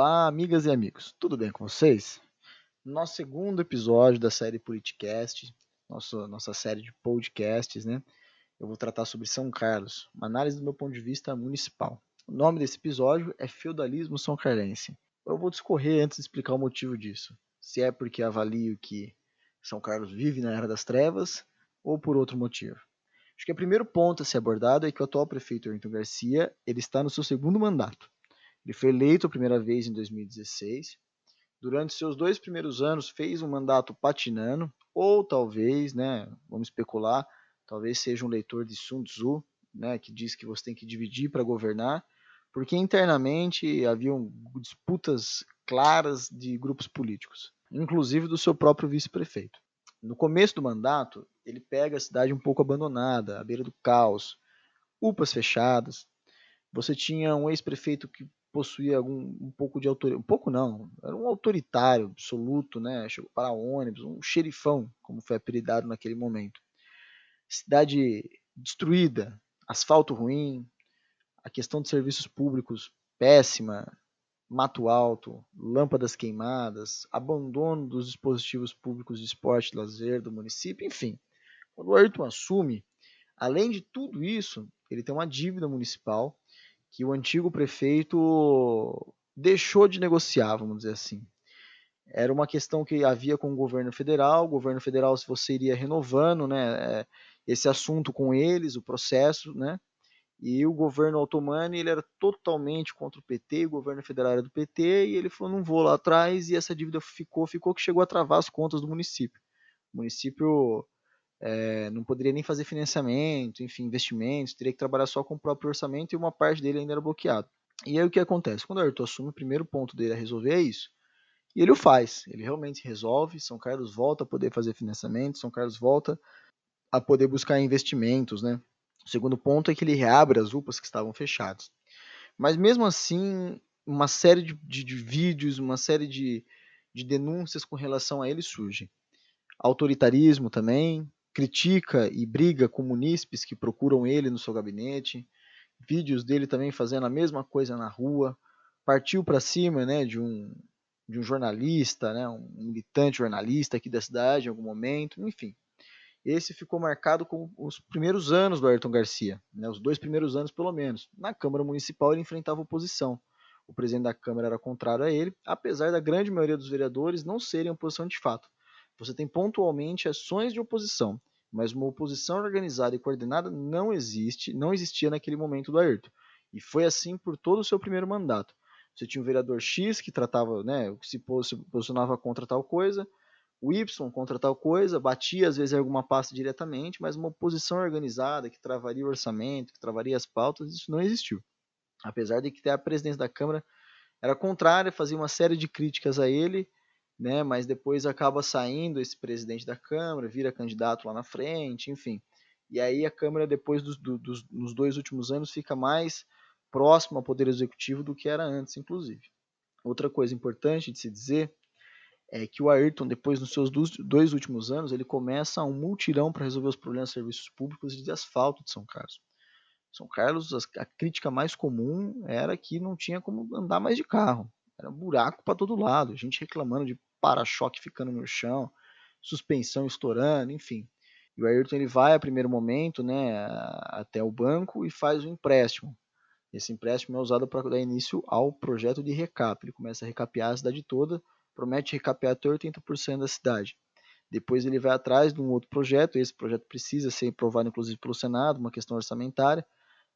Olá, amigas e amigos, tudo bem com vocês? Nosso segundo episódio da série Politicast, nossa, nossa série de podcasts, né? Eu vou tratar sobre São Carlos, uma análise do meu ponto de vista municipal. O nome desse episódio é Feudalismo São Carlense. Eu vou discorrer antes de explicar o motivo disso. Se é porque avalio que São Carlos vive na Era das Trevas ou por outro motivo. Acho que o primeiro ponto a ser abordado é que o atual prefeito Ayrton Garcia ele está no seu segundo mandato. Ele foi eleito a primeira vez em 2016. Durante seus dois primeiros anos fez um mandato patinando, ou talvez, né, vamos especular, talvez seja um leitor de Sun Tzu, né, que diz que você tem que dividir para governar, porque internamente haviam disputas claras de grupos políticos, inclusive do seu próprio vice-prefeito. No começo do mandato, ele pega a cidade um pouco abandonada, à beira do caos, UPAs fechadas. Você tinha um ex-prefeito que possuía algum, um pouco de autoridade, um pouco não, era um autoritário absoluto, né? Chegou para ônibus, um xerifão, como foi apelidado naquele momento. Cidade destruída, asfalto ruim, a questão de serviços públicos péssima, mato alto, lâmpadas queimadas, abandono dos dispositivos públicos de esporte e lazer do município, enfim. Quando o Ayrton assume, além de tudo isso, ele tem uma dívida municipal que o antigo prefeito deixou de negociar, vamos dizer assim. Era uma questão que havia com o governo federal, o governo federal, se você iria renovando né, é, esse assunto com eles, o processo, né, e o governo otomano ele era totalmente contra o PT, o governo federal era do PT, e ele falou: não vou lá atrás, e essa dívida ficou, ficou que chegou a travar as contas do município. O município é, não poderia nem fazer financiamento, enfim, investimentos, teria que trabalhar só com o próprio orçamento e uma parte dele ainda era bloqueado. E aí o que acontece? Quando o Arthur assume, o primeiro ponto dele a resolver é isso. E ele o faz, ele realmente resolve, São Carlos volta a poder fazer financiamento, São Carlos volta a poder buscar investimentos, né? O segundo ponto é que ele reabre as UPAs que estavam fechadas. Mas mesmo assim, uma série de, de, de vídeos, uma série de, de denúncias com relação a ele surge. Autoritarismo também, critica e briga com munícipes que procuram ele no seu gabinete, vídeos dele também fazendo a mesma coisa na rua, partiu para cima né, de, um, de um jornalista, né, um militante jornalista aqui da cidade em algum momento, enfim. Esse ficou marcado com os primeiros anos do Ayrton Garcia, né, os dois primeiros anos pelo menos. Na Câmara Municipal ele enfrentava oposição. O presidente da Câmara era contrário a ele, apesar da grande maioria dos vereadores não serem oposição de fato. Você tem pontualmente ações de oposição, mas uma oposição organizada e coordenada não existe, não existia naquele momento do Ayrton. E foi assim por todo o seu primeiro mandato. Você tinha um vereador X que tratava, né, que se posicionava contra tal coisa, o Y contra tal coisa, batia às vezes alguma pasta diretamente, mas uma oposição organizada que travaria o orçamento, que travaria as pautas, isso não existiu. Apesar de que a presidência da Câmara era contrária, fazia uma série de críticas a ele, né? Mas depois acaba saindo esse presidente da Câmara, vira candidato lá na frente, enfim. E aí a Câmara, depois dos, dos nos dois últimos anos, fica mais próximo ao Poder Executivo do que era antes, inclusive. Outra coisa importante de se dizer é que o Ayrton, depois dos seus dois últimos anos, ele começa um multirão para resolver os problemas de serviços públicos e de asfalto de São Carlos. São Carlos, a crítica mais comum era que não tinha como andar mais de carro. Era buraco para todo lado, gente reclamando de para-choque ficando no chão, suspensão estourando, enfim. E o Ayrton ele vai a primeiro momento, né, até o banco e faz um empréstimo. Esse empréstimo é usado para dar início ao projeto de recap. Ele começa a recapear a cidade toda, promete recapear até 80% da cidade. Depois ele vai atrás de um outro projeto, esse projeto precisa ser aprovado inclusive pelo Senado, uma questão orçamentária,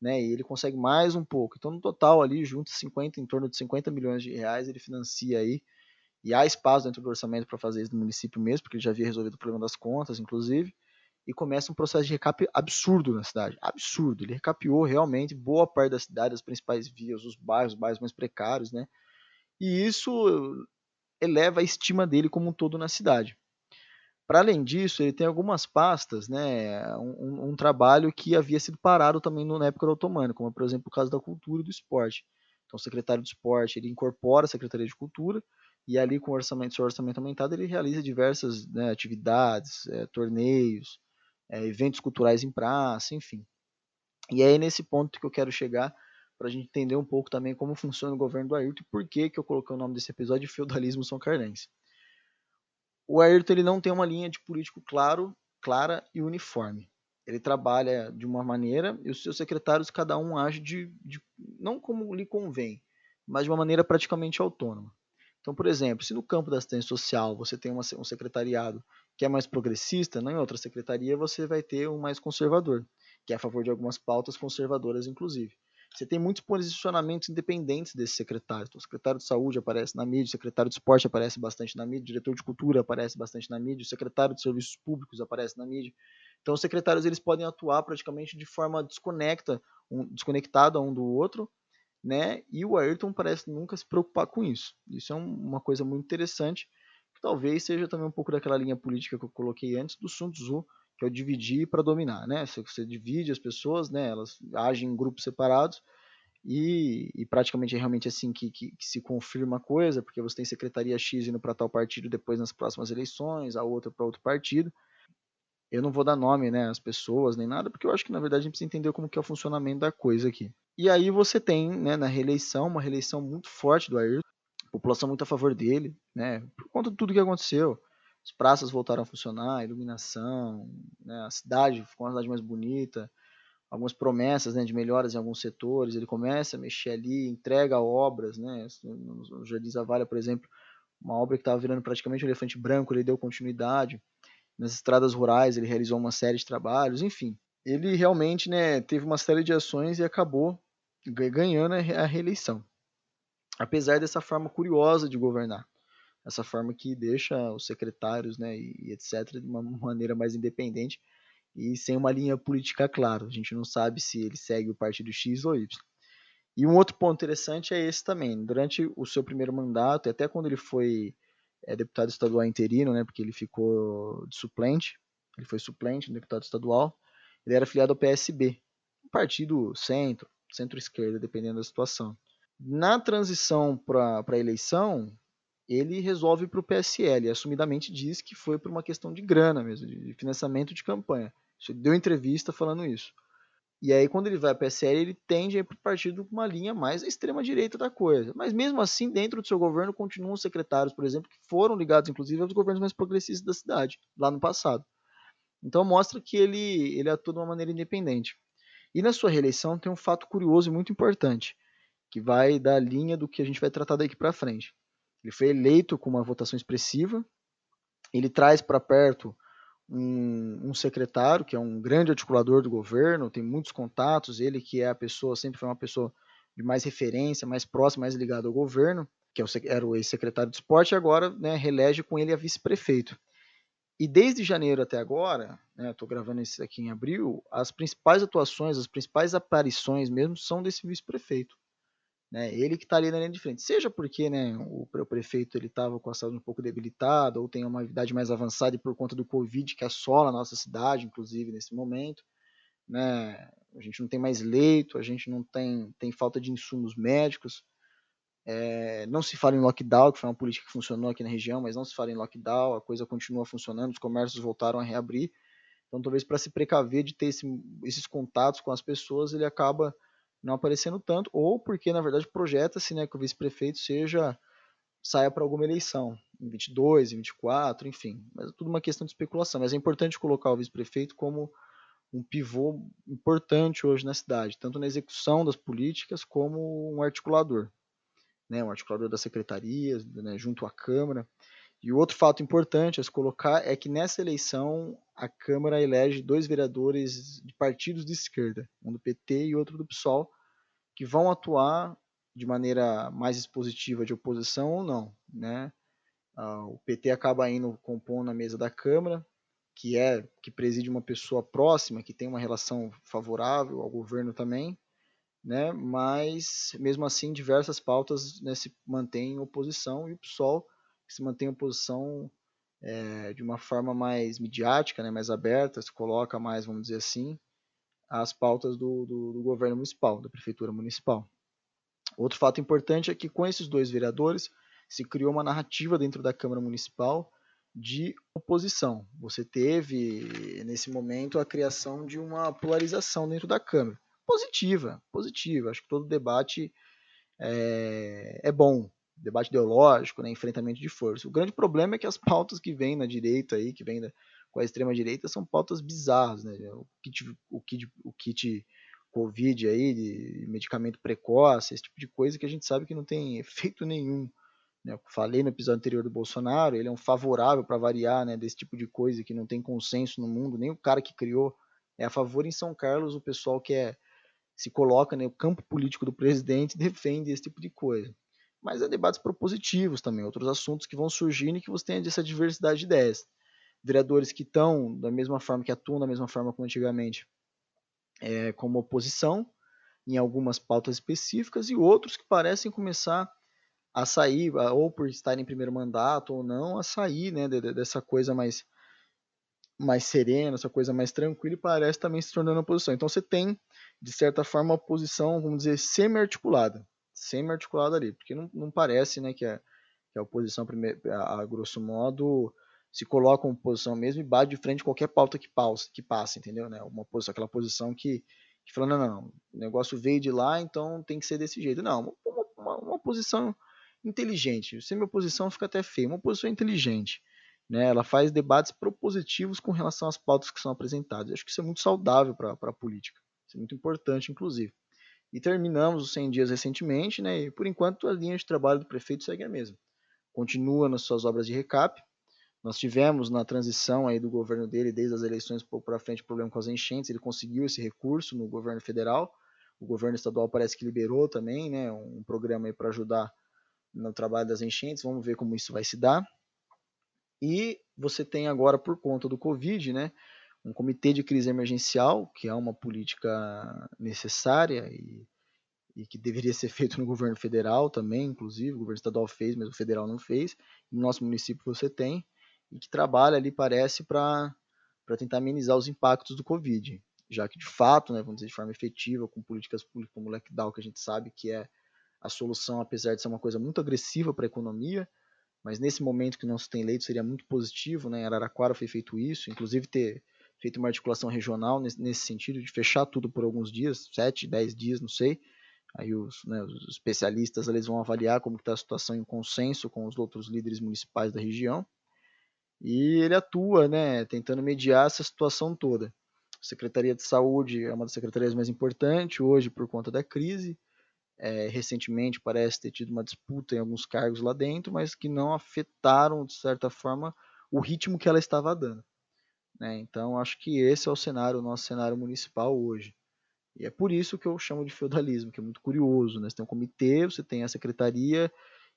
né? E ele consegue mais um pouco. Então no total ali junto 50 em torno de 50 milhões de reais ele financia aí e há espaço dentro do orçamento para fazer isso no município mesmo, porque ele já havia resolvido o problema das contas, inclusive, e começa um processo de recap absurdo na cidade. Absurdo. Ele recapeou realmente boa parte da cidade, as principais vias, os bairros, os bairros mais precários, né? E isso eleva a estima dele como um todo na cidade. Para além disso, ele tem algumas pastas, né, um, um, trabalho que havia sido parado também na época do otomano, como por exemplo o caso da cultura e do esporte. Então, o secretário de esporte ele incorpora a Secretaria de Cultura e ali com o orçamento, seu orçamento aumentado, ele realiza diversas né, atividades, é, torneios, é, eventos culturais em praça, enfim. E é nesse ponto que eu quero chegar para a gente entender um pouco também como funciona o governo do Ayrton e por que, que eu coloquei o nome desse episódio de Feudalismo São Carlense. O Ayrton ele não tem uma linha de político claro, clara e uniforme. Ele trabalha de uma maneira e os seus secretários, cada um age de, de não como lhe convém, mas de uma maneira praticamente autônoma. Então, por exemplo, se no campo da assistência social você tem uma, um secretariado que é mais progressista, não em outra secretaria você vai ter um mais conservador, que é a favor de algumas pautas conservadoras, inclusive. Você tem muitos posicionamentos independentes desse secretário. Então, o secretário de saúde aparece na mídia, o secretário de esporte aparece bastante na mídia, o diretor de cultura aparece bastante na mídia, o secretário de serviços públicos aparece na mídia. Então, os secretários eles podem atuar praticamente de forma desconecta, um, desconectada um do outro, né? E o Ayrton parece nunca se preocupar com isso. Isso é um, uma coisa muito interessante, que talvez seja também um pouco daquela linha política que eu coloquei antes do Sun Tzu, que é o dividir para dominar, né? Você, você, divide as pessoas, né? Elas agem em grupos separados e, e praticamente é realmente assim que, que, que, se confirma a coisa, porque você tem secretaria X indo para tal partido depois nas próximas eleições, a outra para outro partido. Eu não vou dar nome, né, às pessoas nem nada, porque eu acho que na verdade a gente precisa entender como que é o funcionamento da coisa aqui. E aí você tem, né, na reeleição, uma reeleição muito forte do Ayrton, população muito a favor dele, né, por conta de tudo que aconteceu. As praças voltaram a funcionar, a iluminação, né, a cidade ficou uma cidade mais bonita, algumas promessas né, de melhoras em alguns setores. Ele começa a mexer ali, entrega obras, né, no Jardim Zavalha, por exemplo, uma obra que estava virando praticamente um elefante branco, ele deu continuidade. Nas estradas rurais, ele realizou uma série de trabalhos, enfim. Ele realmente né, teve uma série de ações e acabou ganhando a reeleição. Apesar dessa forma curiosa de governar, essa forma que deixa os secretários né, e etc. de uma maneira mais independente e sem uma linha política clara. A gente não sabe se ele segue o partido X ou Y. E um outro ponto interessante é esse também. Durante o seu primeiro mandato, e até quando ele foi é, deputado estadual interino, né, porque ele ficou de suplente, ele foi suplente, deputado estadual, ele era filiado ao PSB, um partido centro, centro-esquerda, dependendo da situação. Na transição para a eleição, ele resolve para o PSL, assumidamente diz que foi por uma questão de grana mesmo, de financiamento de campanha. Ele deu entrevista falando isso. E aí, quando ele vai para o PSL, ele tende a ir para o partido com uma linha mais extrema-direita da coisa. Mas mesmo assim, dentro do seu governo, continuam secretários, por exemplo, que foram ligados, inclusive, aos governos mais progressistas da cidade, lá no passado. Então mostra que ele, ele atua de uma maneira independente. E na sua reeleição tem um fato curioso e muito importante, que vai dar a linha do que a gente vai tratar daqui para frente. Ele foi eleito com uma votação expressiva, ele traz para perto um, um, secretário que é um grande articulador do governo, tem muitos contatos, ele que é a pessoa, sempre foi uma pessoa de mais referência, mais próxima, mais ligada ao governo, que é era o ex-secretário de esporte, e agora né, relege com ele a vice-prefeito. E desde janeiro até agora, né, estou gravando isso aqui em abril, as principais atuações, as principais aparições mesmo são desse vice-prefeito. Né, ele que está ali na linha de frente. Seja porque né, o, prefeito estava com a saúde um pouco debilitada, ou tem uma idade mais avançada e por conta do Covid que assola a nossa cidade, inclusive nesse momento. Né, a gente não tem mais leito, a gente não tem, tem falta de insumos médicos. É, não se fala em lockdown, que foi uma política que funcionou aqui na região, mas não se fala em lockdown, a coisa continua funcionando, os comércios voltaram a reabrir. Então, talvez para se precaver de ter esse, esses contatos com as pessoas, ele acaba não aparecendo tanto, ou porque, na verdade, projeta-se né, que o vice-prefeito seja saia para alguma eleição, em 22, em 24, enfim. Mas é tudo uma questão de especulação. Mas é importante colocar o vice-prefeito como um pivô importante hoje na cidade, tanto na execução das políticas como um articulador né, um articulador das secretarias, né, junto à Câmara. E outro fato importante a se colocar é que nessa eleição a Câmara elege dois vereadores de partidos de esquerda, um do PT e outro do PSOL, que vão atuar de maneira mais expositiva de oposição ou não. Né? Ah, o PT acaba indo compondo a mesa da Câmara, que é que preside uma pessoa próxima, que tem uma relação favorável ao governo também, né? mas mesmo assim diversas pautas né, se mantêm em oposição e o PSOL se mantém em oposição é, de uma forma mais midiática, né, mais aberta, se coloca mais, vamos dizer assim, as pautas do, do, do governo municipal, da prefeitura municipal. Outro fato importante é que com esses dois vereadores se criou uma narrativa dentro da Câmara Municipal de oposição. Você teve, nesse momento, a criação de uma polarização dentro da Câmara positiva, positiva. Acho que todo debate é, é bom, debate ideológico, né, enfrentamento de força. O grande problema é que as pautas que vêm na direita aí, que vêm com a extrema direita, são pautas bizarras, né? O kit, o kit, o kit Covid aí, de medicamento precoce, esse tipo de coisa que a gente sabe que não tem efeito nenhum. Né? Eu falei no episódio anterior do Bolsonaro, ele é um favorável para variar né, desse tipo de coisa que não tem consenso no mundo, nem o cara que criou é a favor em São Carlos, o pessoal que é, se coloca no né, campo político do presidente defende esse tipo de coisa. Mas é debates propositivos também, outros assuntos que vão surgindo e que você tem essa diversidade de ideias. Vereadores que estão da mesma forma, que atuam da mesma forma como antigamente, é, como oposição, em algumas pautas específicas, e outros que parecem começar a sair, ou por estar em primeiro mandato ou não, a sair né, dessa coisa mais, mais serena, essa coisa mais tranquila, e parece também se tornando oposição. Então você tem, de certa forma, uma posição, vamos dizer, semi-articulada. Semi-articulada ali, porque não, não parece né, que, a, que a oposição, a, grosso modo, se coloca como posição mesmo e bate de frente qualquer pauta que passe, que passe entendeu? Né? Uma posição, aquela posição que, que fala, não, não, não, o negócio veio de lá, então tem que ser desse jeito. Não, uma, uma, uma posição inteligente. Sem minha posição fica até feio. Uma posição inteligente. Né? Ela faz debates propositivos com relação às pautas que são apresentadas. Eu acho que isso é muito saudável para a política. Isso é muito importante, inclusive. E terminamos os 100 dias recentemente, né? e por enquanto a linha de trabalho do prefeito segue a mesma. Continua nas suas obras de recap, nós tivemos na transição aí do governo dele, desde as eleições para frente, problema com as enchentes. Ele conseguiu esse recurso no governo federal. O governo estadual parece que liberou também, né, um programa para ajudar no trabalho das enchentes. Vamos ver como isso vai se dar. E você tem agora, por conta do Covid, né, um comitê de crise emergencial, que é uma política necessária e, e, que deveria ser feito no governo federal também, inclusive. O governo estadual fez, mas o federal não fez. No nosso município você tem e que trabalha ali, parece, para tentar amenizar os impactos do Covid. Já que, de fato, né, vamos dizer de forma efetiva, com políticas públicas como o lockdown, que a gente sabe que é a solução, apesar de ser uma coisa muito agressiva para a economia, mas nesse momento que não se tem leito seria muito positivo, né? Em Araraquara foi feito isso, inclusive ter feito uma articulação regional nesse, sentido de fechar tudo por alguns dias, sete, dez dias, não sei. Aí os, né, os especialistas eles vão avaliar como está a situação em consenso com os outros líderes municipais da região e ele atua, né, tentando mediar essa situação toda. A Secretaria de Saúde é uma das secretarias mais importantes hoje por conta da crise. É, recentemente parece ter tido uma disputa em alguns cargos lá dentro, mas que não afetaram, de certa forma, o ritmo que ela estava dando. Né? Então, acho que esse é o cenário, o nosso cenário municipal hoje. E é por isso que eu chamo de feudalismo, que é muito curioso. Né? Você tem um comitê, você tem a secretaria,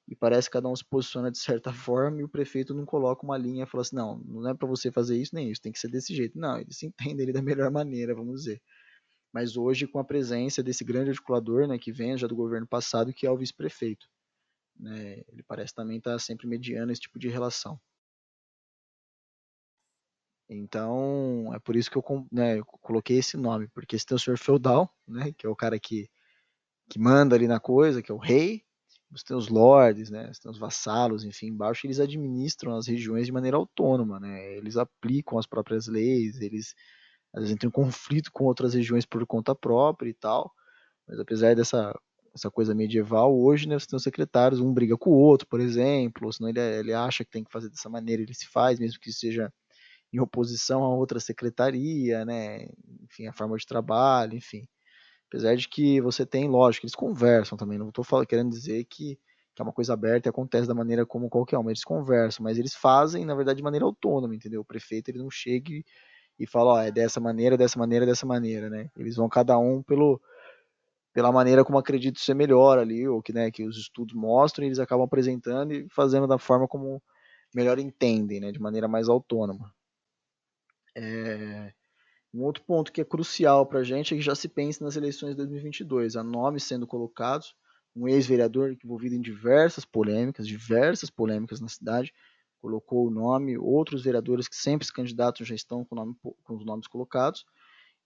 e parece que cada um se posiciona de certa forma e o prefeito não coloca uma linha e fala assim, não, não é para você fazer isso nem isso, tem que ser desse jeito. Não, ele se entende ele da melhor maneira, vamos dizer. Mas hoje com a presença desse grande articulador, né, que vem já do governo passado, que é o vice-prefeito. Né, ele parece também estar tá sempre mediando esse tipo de relação. Então, é por isso que eu, né, eu coloquei esse nome, porque esse tem o senhor feudal, né, que é o cara que, que manda ali na coisa, que é o rei, você tem os lords, né, você tem os vassalos, enfim, embaixo, eles administram as regiões de maneira autônoma, né, eles aplicam as próprias leis, eles às vezes entram em conflito com outras regiões por conta própria e tal, mas apesar dessa essa coisa medieval, hoje, né, você tem os secretários, um briga com o outro, por exemplo, ou senão ele, ele acha que tem que fazer dessa maneira, ele se faz, mesmo que seja em oposição a outra secretaria, né, enfim, a forma de trabalho, enfim. Apesar de que você tem, lógico, eles conversam também. Não estou querendo dizer que, que, é uma coisa aberta e acontece da maneira como qualquer um. Eles conversam, mas eles fazem, na verdade, de maneira autônoma, entendeu? O prefeito ele não chega e, e fala, ó, é dessa maneira, dessa maneira, dessa maneira, né? Eles vão cada um pelo pela maneira como acredito ser melhor ali, ou que, né, que os estudos mostram, e eles acabam apresentando e fazendo da forma como melhor entendem, né, de maneira mais autônoma. É... Um outro ponto que é crucial para a gente é que já se pense nas eleições de 2022. Há nomes sendo colocados, um ex-vereador envolvido em diversas polêmicas, diversas polêmicas na cidade, colocou o nome, outros vereadores que sempre se candidatam já estão com, nome, com os nomes colocados,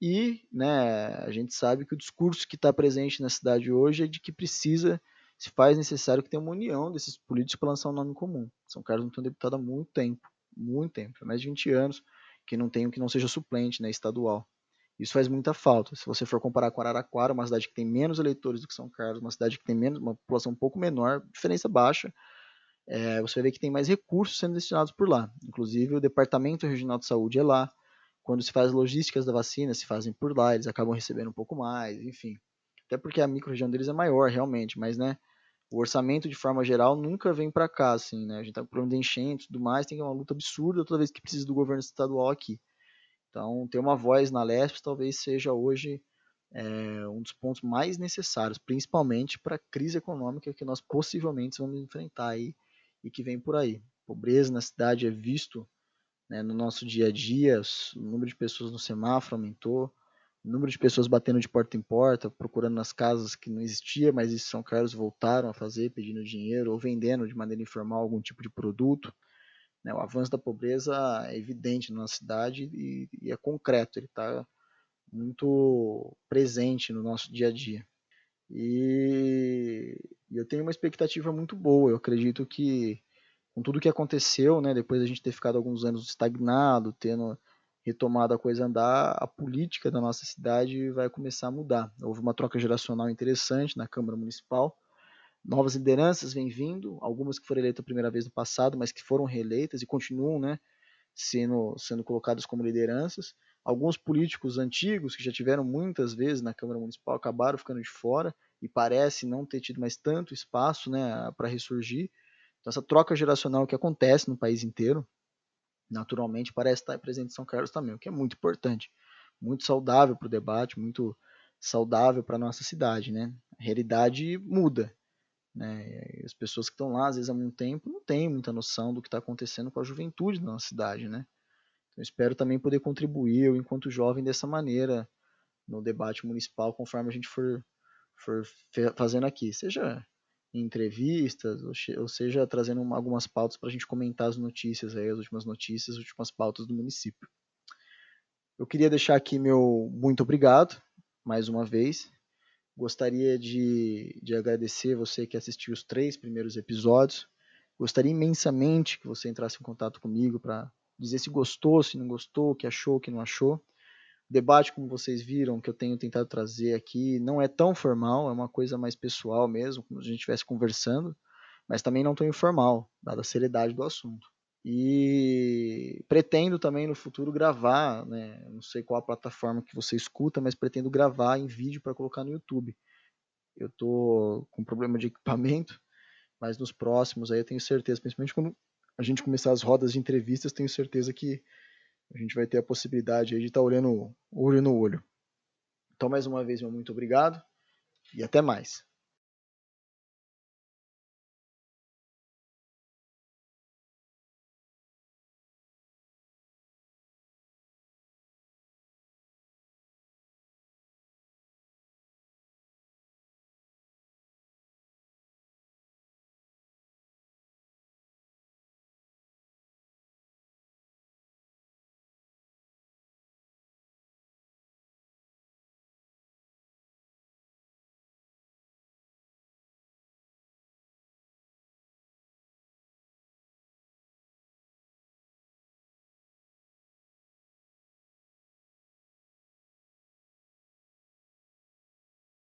e né, a gente sabe que o discurso que está presente na cidade hoje é de que precisa, se faz necessário que tenha uma união desses políticos para lançar um nome comum. São Carlos não tem um deputado há muito tempo, muito tempo, há mais de 20 anos, que não tenha que não seja suplente, né, estadual. Isso faz muita falta. Se você for comparar com Araraquara, uma cidade que tem menos eleitores do que São Carlos, uma cidade que tem menos, uma população um pouco menor, diferença baixa, é, você vai ver que tem mais recursos sendo destinados por lá. Inclusive, o Departamento Regional de Saúde é lá. Quando se faz logísticas da vacina, se fazem por lá, eles acabam recebendo um pouco mais, enfim. Até porque a micro-região deles é maior, realmente, mas, né, o orçamento, de forma geral, nunca vem para cá, assim, né? A gente tá com problema de enchente e tudo mais, tem uma luta absurda toda vez que precisa do governo estadual aqui. Então, ter uma voz na LESP talvez seja hoje é, um dos pontos mais necessários, principalmente para a crise econômica que nós possivelmente vamos enfrentar aí e que vem por aí. Pobreza na cidade é visto né, no nosso dia a dia, o número de pessoas no semáforo aumentou, o número de pessoas batendo de porta em porta, procurando nas casas que não existia, mas em São Carlos voltaram a fazer, pedindo dinheiro ou vendendo de maneira informal algum tipo de produto. Né, o avanço da pobreza é evidente na nossa cidade e, e é concreto, ele está muito presente no nosso dia a dia. E, e, eu tenho uma expectativa muito boa. Eu acredito que com tudo que aconteceu, né, depois a gente ter ficado alguns anos estagnado, tendo retomado a coisa andar, a política da nossa cidade vai começar a mudar. Houve uma troca geracional interessante na Câmara Municipal. Novas lideranças vêm vindo, algumas que foram eleitas a primeira vez no passado, mas que foram reeleitas e continuam, né, sendo, sendo colocadas como lideranças. Alguns políticos antigos que já tiveram muitas vezes na Câmara Municipal acabaram ficando de fora e parece não ter tido mais tanto espaço, né, para ressurgir. Então, essa troca geracional que acontece no país inteiro, naturalmente parece estar presente em São Carlos também, o que é muito importante, muito saudável para o debate, muito saudável para a nossa cidade, né? A realidade muda, né? As pessoas que estão lá, às vezes há muito tempo, não têm muita noção do que está acontecendo com a juventude da nossa cidade, né? Então, espero também poder contribuir, eu, enquanto jovem, dessa maneira no debate municipal, conforme a gente for, for fazendo aqui, seja em entrevistas, ou seja, trazendo uma, algumas pautas para a gente comentar as notícias, aí, as últimas notícias, as últimas pautas do município. Eu queria deixar aqui meu muito obrigado, mais uma vez. Gostaria de, de agradecer você que assistiu os três primeiros episódios. Gostaria imensamente que você entrasse em contato comigo para dizer se gostou, se não gostou, o que achou, o que não achou. Debate, como vocês viram, que eu tenho tentado trazer aqui, não é tão formal, é uma coisa mais pessoal mesmo, como se a gente estivesse conversando, mas também não tão informal, dada a seriedade do assunto. E pretendo também no futuro gravar, né, não sei qual a plataforma que você escuta, mas pretendo gravar em vídeo para colocar no YouTube. Eu tô com problema de equipamento, mas nos próximos aí eu tenho certeza, principalmente quando a gente começar as rodas de entrevistas, tenho certeza que a gente vai ter a possibilidade de estar tá olhando olho no olho. Então, mais uma vez, meu muito obrigado e até mais.